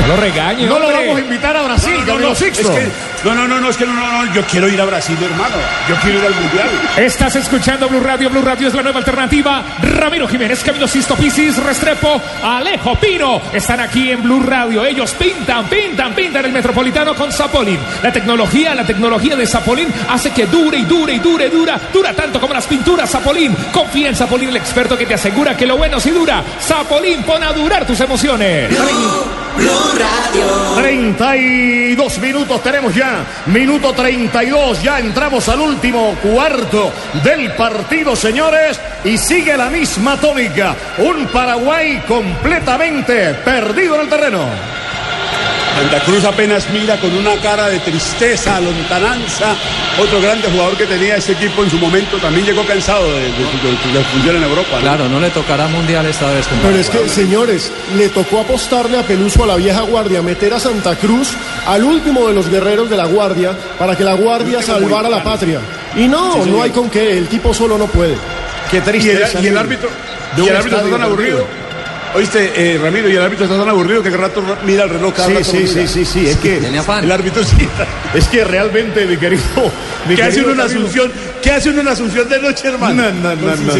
No lo regañe, No lo vamos a invitar a Brasil, No, no, Camilo no, Sixto. es que- no, no, no, no, es que no, no, no, yo quiero ir a Brasil, hermano. Yo quiero ir al Mundial. Estás escuchando Blue Radio. Blue Radio es la nueva alternativa. Ramiro Jiménez, Camilo Sisto Pisis, Restrepo, Alejo Pino. Están aquí en Blue Radio. Ellos pintan, pintan, pintan el metropolitano con Zapolín. La tecnología, la tecnología de Zapolín hace que dure y dure y dure, dura, dura tanto como las pinturas Zapolín. Confía en Zapolín, el experto que te asegura que lo bueno sí dura. Zapolín, pon a durar tus emociones. 32 minutos tenemos ya. Minuto 32. Ya entramos al último cuarto del partido, señores. Y sigue la misma tónica. Un Paraguay completamente perdido en el terreno. Santa Cruz apenas mira con una cara de tristeza, lontananza. Otro grande jugador que tenía ese equipo en su momento también llegó cansado de, de, de- de- de función en Europa. ¿no? Claro, no le tocará mundial esta vez. Pero es que, señores, le tocó apostarle a Peluso a la vieja guardia, meter a Santa Cruz al último de los guerreros de la guardia para que la guardia salvara la patria. Y no, no hay con qué, el tipo solo no puede. Qué Y triste. el, es y el árbitro, de y el árbitro está tan aburrido. Oíste, eh, Ramiro, y el árbitro está tan aburrido que cada rato mira el reloj cada Sí, rato sí, sí, sí, sí. Es que. El árbitro sí. <laughs> Es que realmente, mi querido. mi ¿Qué hace querido uno en una asunción? ¿Qué hace uno en una asunción de noche, hermano? No, no, no, Con no.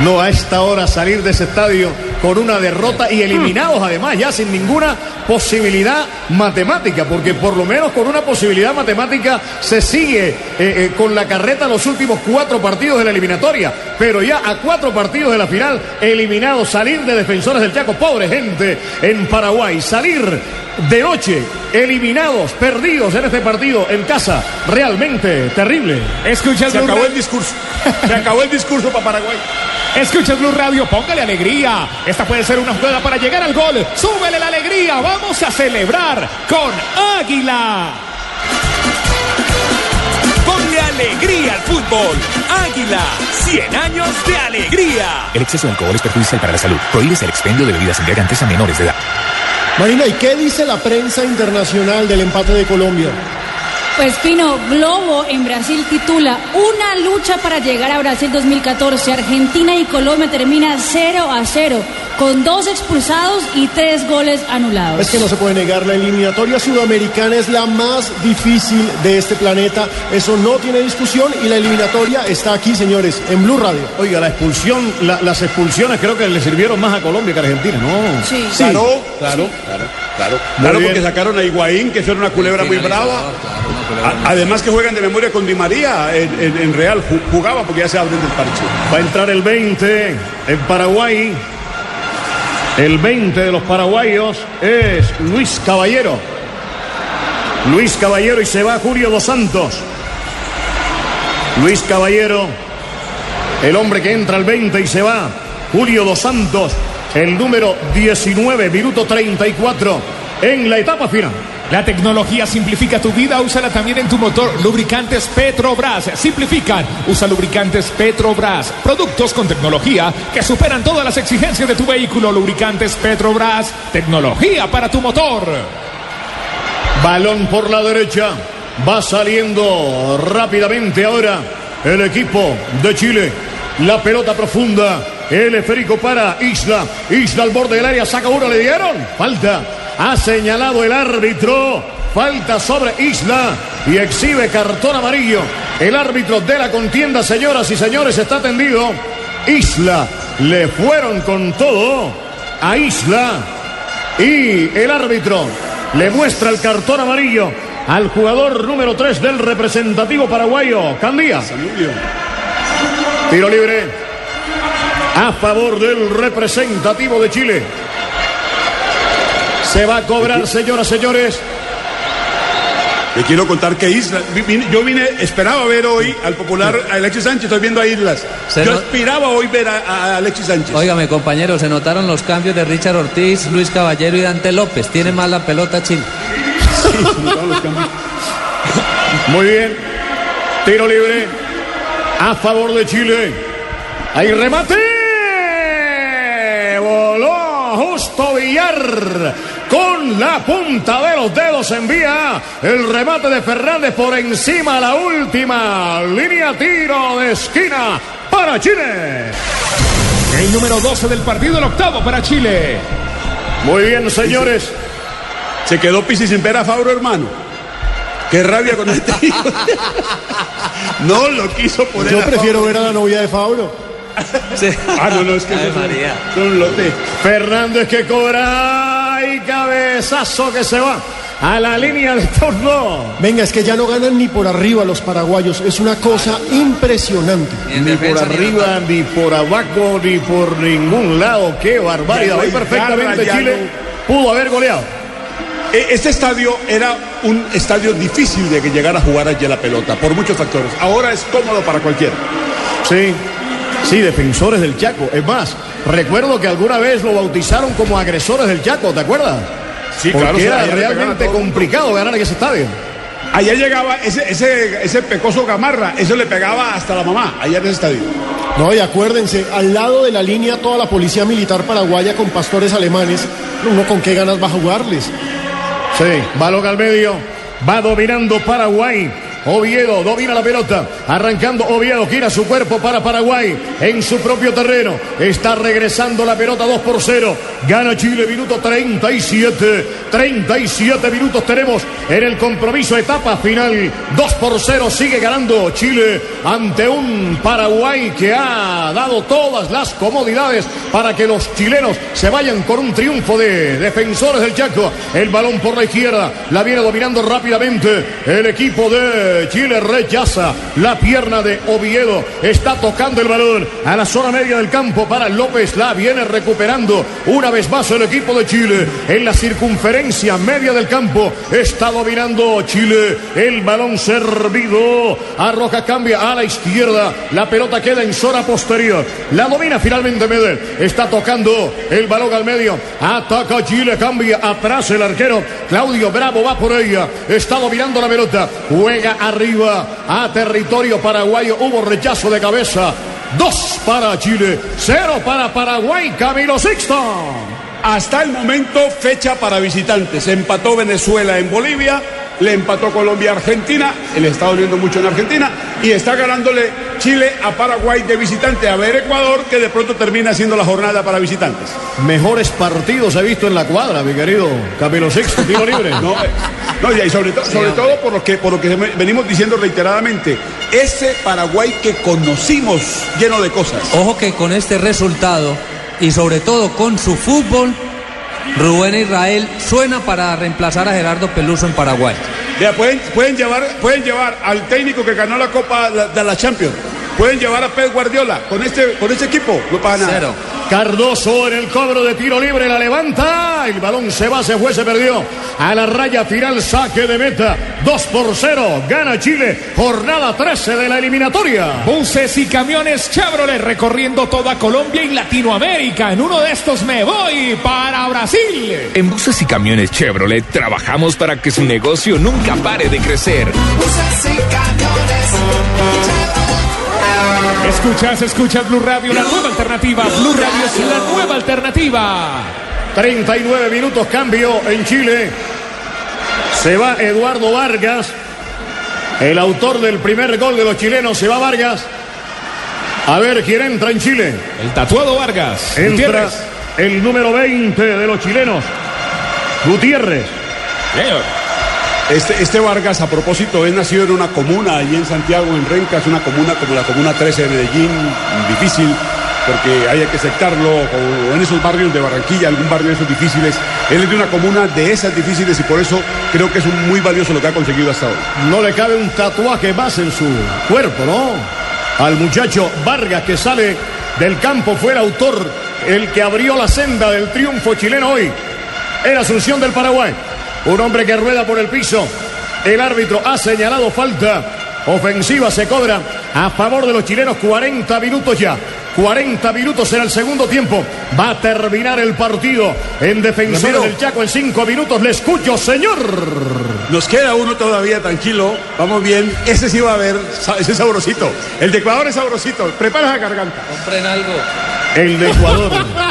No, a esta hora salir de ese estadio con una derrota y eliminados además ya sin ninguna posibilidad matemática, porque por lo menos con una posibilidad matemática se sigue eh, eh, con la carreta los últimos cuatro partidos de la eliminatoria, pero ya a cuatro partidos de la final eliminados, salir de defensores del Chaco, pobre gente en Paraguay, salir de noche eliminados, perdidos en este partido en casa, realmente terrible. Escuchas Se Blue acabó Radio. el discurso. <laughs> Se acabó el discurso para Paraguay. Escuchas Blue Radio, póngale alegría. Esta puede ser una jugada para llegar al gol. Súbele la alegría. Vamos a celebrar con Águila. Alegría al fútbol. Águila, 100 años de alegría. El exceso de alcohol es perjudicial para la salud. Prohíbes el expendio de bebidas embriagantes a menores de edad. Marina, ¿y qué dice la prensa internacional del empate de Colombia? Pues Pino, Globo en Brasil titula Una lucha para llegar a Brasil 2014. Argentina y Colombia termina 0 a 0, con dos expulsados y tres goles anulados. Es que no se puede negar, la eliminatoria sudamericana es la más difícil de este planeta. Eso no tiene discusión y la eliminatoria está aquí, señores, en Blue Radio. Oiga, la expulsión, la- las expulsiones creo que le sirvieron más a Colombia que a Argentina, ¿no? Sí. Claro, claro, claro, claro. Claro, bien. porque sacaron a Higuaín, que eso era una culebra muy brava. Finalizador, claro, una culebra A- Además que juegan de memoria con Di María en, en- en Real. Ju- Jugaba porque ya se abren del parche. Va a entrar el 20 en Paraguay. El 20 de los paraguayos es Luis Caballero. Luis Caballero y se va Julio Dos Santos. Luis Caballero, el hombre que entra al 20 y se va. Julio Dos Santos, el número 19, minuto 34 en la etapa final. La tecnología simplifica tu vida, úsala también en tu motor. Lubricantes Petrobras simplifican. Usa lubricantes Petrobras. Productos con tecnología que superan todas las exigencias de tu vehículo. Lubricantes Petrobras. Tecnología para tu motor. Balón por la derecha. Va saliendo rápidamente ahora el equipo de Chile. La pelota profunda. El esférico para Isla. Isla al borde del área. Saca uno. Le dieron. Falta. Ha señalado el árbitro. Falta sobre Isla y exhibe cartón amarillo. El árbitro de la contienda, señoras y señores, está tendido. Isla le fueron con todo a Isla y el árbitro le muestra el cartón amarillo al jugador número 3 del representativo paraguayo, Candía. Tiro libre a favor del representativo de Chile. Se va a cobrar, señoras, señores. Le quiero contar que Isla, vine- yo vine, esperaba ver hoy al popular Alexis Sánchez, estoy viendo a Islas. Se Yo no- aspiraba hoy ver a, a Alexis Sánchez. Óigame, compañero, se notaron los cambios de Richard Ortiz, Luis Caballero y Dante López. Tiene más la pelota Chile. Muy bien. Tiro libre a favor de Chile. Hay remate. Justo Villar. Con la punta de los dedos envía el remate de Fernández por encima la última línea tiro de esquina para Chile. El número 12 del partido, el octavo para Chile. Muy bien, señores. Se quedó Pisi sin ver a Fabro, hermano. Qué rabia con este hijo. <laughs> No lo quiso poner. Yo prefiero ver a la novia de Fabro. Ah, no, no, es que Ay, eso es un- María. son un lote. Fernández que cobra y cabezazo que se va a la línea de turno. Venga, es que ya no ganan ni por arriba los paraguayos. Es una cosa impresionante. Ni por arriba, ni por abajo, ni por ningún lado. Qué barbaridad. Hoy perfectamente garra, Chile pudo haber goleado. E- Este estadio era un estadio difícil de que llegara a jugar allí la pelota, por muchos factores. Ahora es cómodo para cualquiera. Sí, sí, defensores del Chaco. Es más, recuerdo que alguna vez lo bautizaron como agresores del Chaco, ¿te acuerdas? Sí, Porque claro, era realmente complicado ganar en ese estadio. Allá llegaba ese, ese, ese pecoso gamarra, eso le pegaba hasta la mamá, allá en ese estadio. No, y acuérdense, al lado de la línea toda la policía militar paraguaya con pastores alemanes. Uno con qué ganas va a jugarles. Sí, balón al medio. Va dominando Paraguay. Oviedo domina la pelota, arrancando Oviedo, gira su cuerpo para Paraguay en su propio terreno. Está regresando la pelota 2 por 0. Gana Chile, minuto 37. 37 minutos tenemos en el compromiso, etapa final. 2 por 0 sigue ganando Chile ante un Paraguay que ha dado todas las comodidades para que los chilenos se vayan con un triunfo de defensores del Chaco. El balón por la izquierda, la viene dominando rápidamente el equipo de Chile. Rechaza la pierna de Oviedo. Está tocando el balón a la zona media del campo para López. La viene recuperando una vez más el equipo de Chile en la circunferencia media del campo. Está dominando Chile. El balón servido. Arroja cambia a la izquierda. La pelota queda en zona posterior. La domina finalmente Medel. Está tocando el balón al medio. Ataca Chile. Cambia atrás el arquero. Claudio Bravo va por ella. Está dominando la pelota. Juega arriba a territorio paraguayo. Hubo rechazo de cabeza. Dos para Chile. Cero para Paraguay. Camilo Sixto. Hasta el momento, fecha para visitantes. Empató Venezuela en Bolivia, le empató Colombia a Argentina, le está doliendo mucho en Argentina, y está ganándole Chile a Paraguay de visitante. A ver Ecuador, que de pronto termina siendo la jornada para visitantes. Mejores partidos he visto en la cuadra, mi querido Camilo Sixto. Tiro libre. <laughs> No, eh, no, y sobre, to- sobre todo por lo que, por lo que venimos diciendo reiteradamente, ese Paraguay que conocimos lleno de cosas. Ojo que con este resultado y sobre todo con su fútbol, Rubén Israel suena para reemplazar a Gerardo Peluso en Paraguay. Vea, pueden, pueden, llevar, pueden llevar al técnico que ganó la Copa de la Champions. Pueden llevar a Pep Guardiola con este, con este equipo. No pasa nada. Cero. Cardoso en el cobro de tiro libre la levanta. El balón se va, se fue, se perdió. A la raya final, saque de meta. 2 por 0. Gana Chile. Jornada 13 de la eliminatoria. Buses y camiones Chevrolet recorriendo toda Colombia y Latinoamérica. En uno de estos me voy para Brasil. En buses y camiones Chevrolet trabajamos para que su negocio nunca pare de crecer. Buses y camiones. Escuchas, escuchas Blue Radio, la nueva alternativa. Blue Radio es la nueva alternativa. 39 minutos cambio en Chile. Se va Eduardo Vargas. El autor del primer gol de los chilenos se va Vargas. A ver quién entra en Chile. El tatuado Vargas. Entra Gutiérrez. el número 20 de los chilenos. Gutiérrez. Señor. Este, este Vargas, a propósito, es nacido en una comuna allí en Santiago, en Renca, es una comuna como la comuna 13 de Medellín, difícil, porque hay que aceptarlo, en esos barrios de Barranquilla, algún barrio de esos difíciles. Él es de una comuna de esas difíciles y por eso creo que es muy valioso lo que ha conseguido hasta hoy. No le cabe un tatuaje más en su cuerpo, ¿no? Al muchacho Vargas que sale del campo fue el autor, el que abrió la senda del triunfo chileno hoy en Asunción del Paraguay. Un hombre que rueda por el piso. El árbitro ha señalado falta. Ofensiva se cobra a favor de los chilenos. 40 minutos ya. 40 minutos en el segundo tiempo. Va a terminar el partido en Defensores Ramiro. del Chaco en 5 minutos. Le escucho, señor. Nos queda uno todavía, tranquilo, vamos bien. Ese sí va a ver, ese es sabrosito. El de Ecuador es sabrosito. Prepara la garganta. Compren algo. El de Ecuador. <laughs>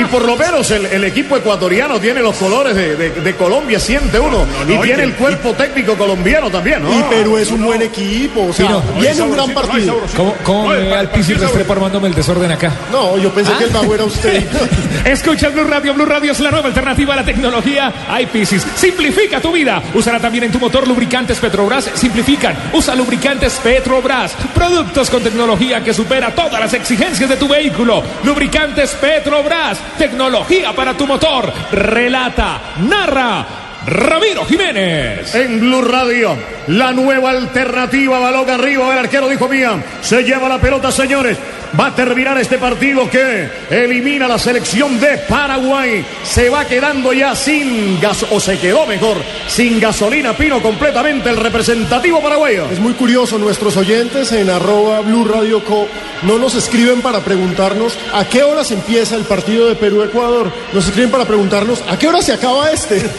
Y por lo menos el, el equipo ecuatoriano tiene los colores de, de- de Colombia, siente uno. no, y y tiene el cuerpo técnico colombiano también, ¿no? Y Perú es un buen equipo, o sea, viene un gran partido. ¿Cómo, cómo me ve al Restrepo armándome el desorden acá? No, yo pensé que el mago era usted. <laughs> Escucha Blue Radio. Blue Radio es la nueva alternativa a la tecnología. Hay Piscis. Simplifica tu vida. Úsala también en tu motor. Lubricantes Petrobras simplifican. Usa lubricantes Petrobras. Productos con tecnología que supera todas las exigencias de tu vehículo. Lubricantes Petrobras. Tecnología para tu motor. Relata, narra. Ramiro Jiménez. En Blue Radio, la nueva alternativa, balón arriba, el arquero dijo mía, se lleva la pelota, señores. Va a terminar este partido que elimina la selección de Paraguay. Se va quedando ya sin gas, o se quedó mejor, sin gasolina, Pino, completamente el representativo paraguayo. Es muy curioso, nuestros oyentes en arroba Blue Radio Co no nos escriben para preguntarnos a qué horas empieza el partido de Perú-Ecuador. Nos escriben para preguntarnos a qué hora se acaba este. <laughs>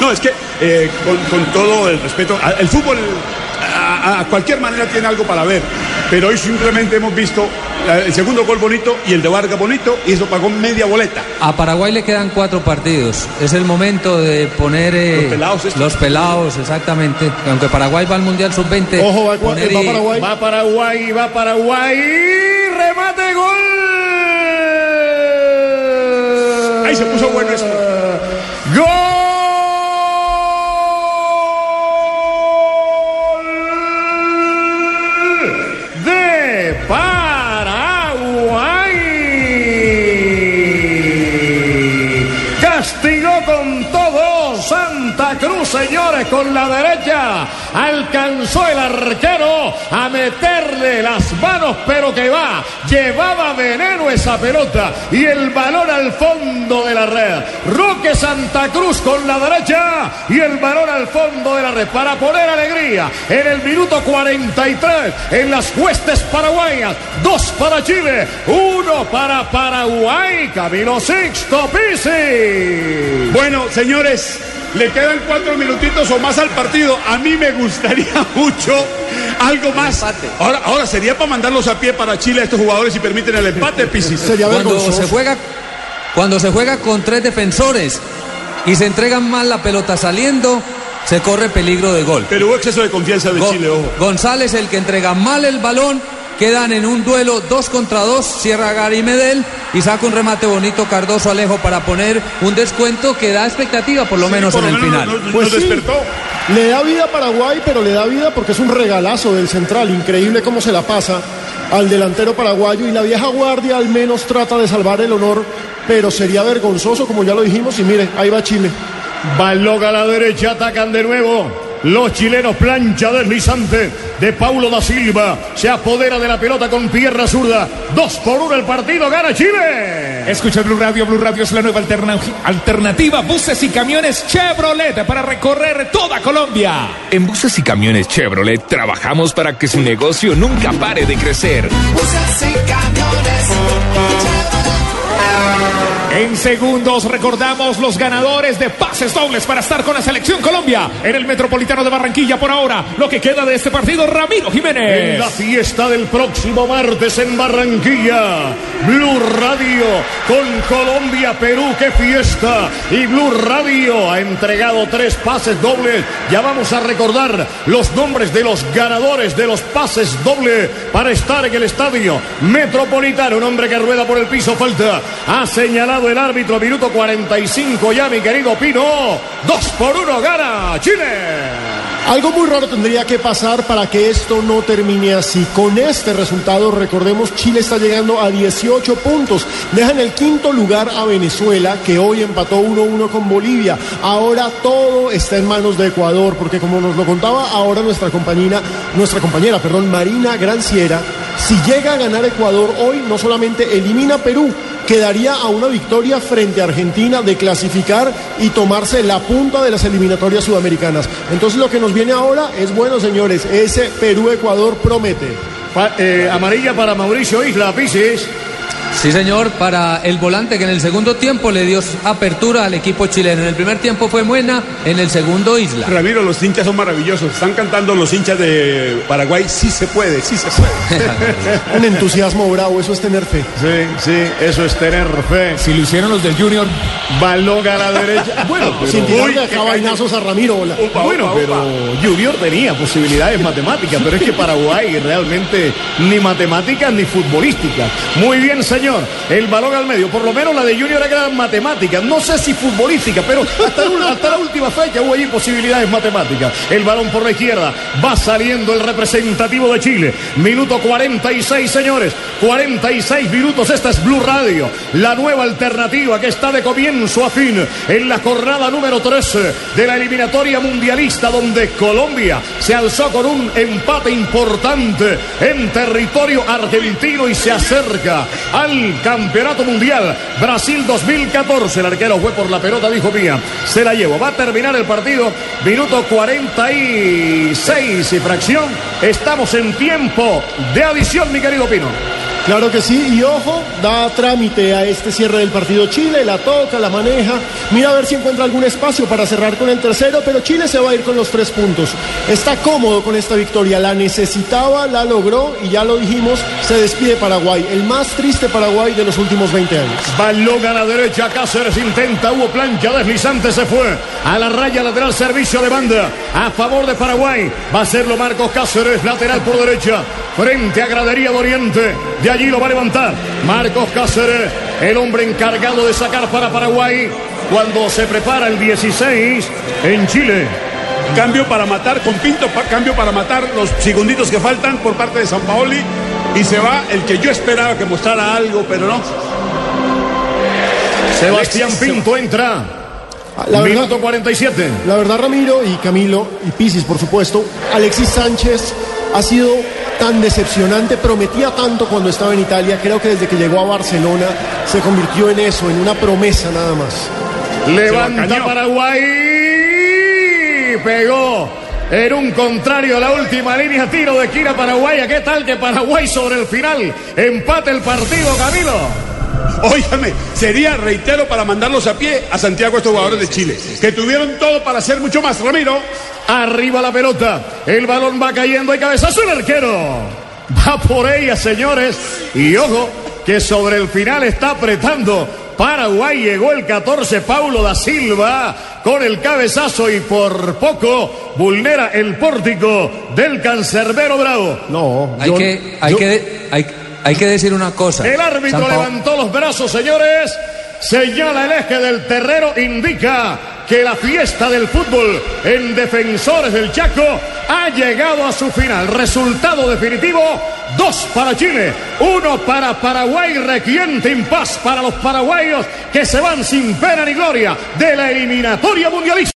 No, es que eh, con, con todo el respeto, el fútbol a, a cualquier manera tiene algo para ver, pero hoy simplemente hemos visto eh, el segundo gol bonito y el de Vargas bonito y eso pagó media boleta. A Paraguay le quedan cuatro partidos. Es el momento de poner eh, Los pelados estos. los pelados, exactamente. Aunque Paraguay va al Mundial Sub-20. Ojo, va, poner va y- Paraguay. Va Paraguay, va Paraguay, remate gol. Ahí se puso con la derecha. Alcanzó el arquero a meterle las manos, pero que va. Llevaba veneno esa pelota y el balón al fondo de la red. Roque Santa Cruz con la derecha y el balón al fondo de la red para poner alegría en el minuto 43 en las huestes paraguayas. Dos para Chile, uno para Paraguay. Camilo Sixto Pisi. Bueno, señores, le quedan cuatro minutitos o más al partido. A mí me gustaría <laughs> mucho algo más. Ahora, ahora sería para mandarlos a pie para Chile a estos jugadores si permiten el empate, <laughs> Pisis. Sería cuando se juega cuando se juega con tres defensores y se entregan mal la pelota saliendo, se corre peligro de gol. Pero hubo exceso de confianza de Go- Chile, ojo. González, el que entrega mal el balón, quedan en un duelo dos contra dos, cierra Gary Medel y saca un remate bonito Cardoso Alejo para poner un descuento que da expectativa por lo menos Por en lo el menos final. Pues sí. despertó. Le da vida a Paraguay, pero le da vida porque es un regalazo del central. Increíble cómo se la pasa al delantero paraguayo. Y la vieja guardia al menos trata de salvar el honor, pero sería vergonzoso, como ya lo dijimos. Y mire, ahí va Chile. Balón a la derecha, atacan de nuevo. Los chilenos plancha deslizante de Paulo da Silva. Se apodera de la pelota con pierna zurda. Dos por uno el partido. Gana Chile. Escucha Blue Radio. Blue Radio es la nueva alterna alternativa. Buses y camiones Chevrolet para recorrer toda Colombia. En buses y camiones Chevrolet trabajamos para que su negocio nunca pare de crecer. Buses y camiones. En segundos recordamos los ganadores de pases dobles para estar con la selección Colombia en el Metropolitano de Barranquilla por ahora. Lo que queda de este partido, Ramiro En Jiménez. la fiesta del próximo martes en Barranquilla, Blue Radio con Colombia, Perú, qué fiesta. Y Blue Radio ha entregado tres pases dobles. Ya vamos a recordar los nombres de los ganadores de los pases dobles para estar en el estadio Metropolitano. Un hombre que rueda por el piso, falta. Ha señalado el árbitro, minuto 45 ya, mi querido Pino. Dos por uno, gana Chile. Algo muy raro tendría que pasar para que esto no termine así. Con este resultado, recordemos, Chile está llegando a 18 puntos. Deja en el quinto lugar a Venezuela, que hoy empató 1-1 con Bolivia. Ahora todo está en manos de Ecuador, porque como nos lo contaba ahora nuestra compañera, nuestra compañera, perdón, Marina Granciera, si llega a ganar Ecuador hoy, no solamente elimina Perú, quedaría a una victoria frente a Argentina de clasificar y tomarse la punta de las eliminatorias sudamericanas. Entonces lo que nos viene ahora es bueno, señores, ese Perú-Ecuador promete. Eh, amarilla para Mauricio Isla, Pisis. Sí, señor, para el volante que en el segundo tiempo le dio apertura al equipo chileno. En el primer tiempo fue Buena, en el segundo Isla. Ramiro, los hinchas son maravillosos. Están cantando los hinchas de Paraguay. Sí se puede, sí se puede. <laughs> Un entusiasmo bravo, eso es tener fe. Sí, sí, eso es tener fe. Si lo hicieron los del Junior, Balón a la derecha. <laughs> Bueno, pero, Sin tirarle vainazos a Ramiro. la- Upa, bueno, upa, pero upa. Junior tenía posibilidades matemáticas, pero es que Paraguay realmente ni matemáticas ni futbolísticas. Muy bien, señor. El balón al medio. Por lo menos la de Junior era matemática. No sé si futbolística, pero <laughs> hasta, la última fecha hubo allí posibilidades matemáticas. El balón por la izquierda. Va saliendo el representativo de Chile. Minuto 46, señores. 46 minutos. Esta es Blue Radio. La nueva alternativa que está de comienzo a fin en la jornada número 13 de la eliminatoria mundialista donde Colombia se alzó con un empate importante en territorio argentino y se acerca al campeonato mundial Brasil 2014. El arquero fue por la pelota, dijo mía, se la llevo. Va a terminar el partido, minuto 46 y fracción. Estamos en tiempo de adición, mi querido Pino. Claro que sí, y ojo, da trámite a este cierre del partido Chile, la toca, la maneja, mira a ver si encuentra algún espacio para cerrar con el tercero, pero Chile se va a ir con los tres puntos. Está cómodo con esta victoria, la necesitaba, la logró y ya lo dijimos, se despide Paraguay, el más triste Paraguay de los últimos 20 años. Balón a la derecha, Cáceres intenta, hubo plancha deslizante, se fue a la raya lateral, servicio de banda a favor de Paraguay. Va a serlo Marcos Cáceres, lateral por derecha, frente a Gradería de Oriente. De allí lo va a levantar Marcos Cáceres, el hombre encargado de sacar para Paraguay cuando se prepara el 16 en Chile. Cambio para matar, con Pinto, pa- cambio para matar los segunditos que faltan por parte de San Paoli. Y se va el que yo esperaba que mostrara algo, pero no. Sebastián Pinto entra. La verdad- Minuto 47. La verdad, Ramiro y Camilo y Pisis, por supuesto, Alexis Sánchez ha sido tan decepcionante, prometía tanto cuando estaba en Italia, creo que desde que llegó a Barcelona se convirtió en eso, en una promesa nada más. Levanta. Paraguay. Pegó en un contrario a la última línea. Tiro de esquina paraguaya. ¿Qué tal que Paraguay sobre el final empate el partido, Camilo? Óigame, sería, reitero, para mandarlos a pie a Santiago estos jugadores de Chile, que tuvieron todo para hacer mucho más. Ramiro, Arriba la pelota. El balón va cayendo. Hay cabezazo el arquero. Va por ella, señores. Y ojo, que sobre el final está apretando. Paraguay llegó el 14, Paulo da Silva con el cabezazo y por poco vulnera el pórtico del cancerbero Bravo. No, Hay yo- que, hay yo- que, hay, hay que decir una cosa. El árbitro San Pao- levantó los brazos, señores. Señala el eje del terreno, indica que la fiesta del fútbol en Defensores del Chaco ha llegado a su final. Resultado definitivo, dos para Chile, uno para Paraguay, requiente impas para los paraguayos que se van sin pena ni gloria de la eliminatoria mundialista.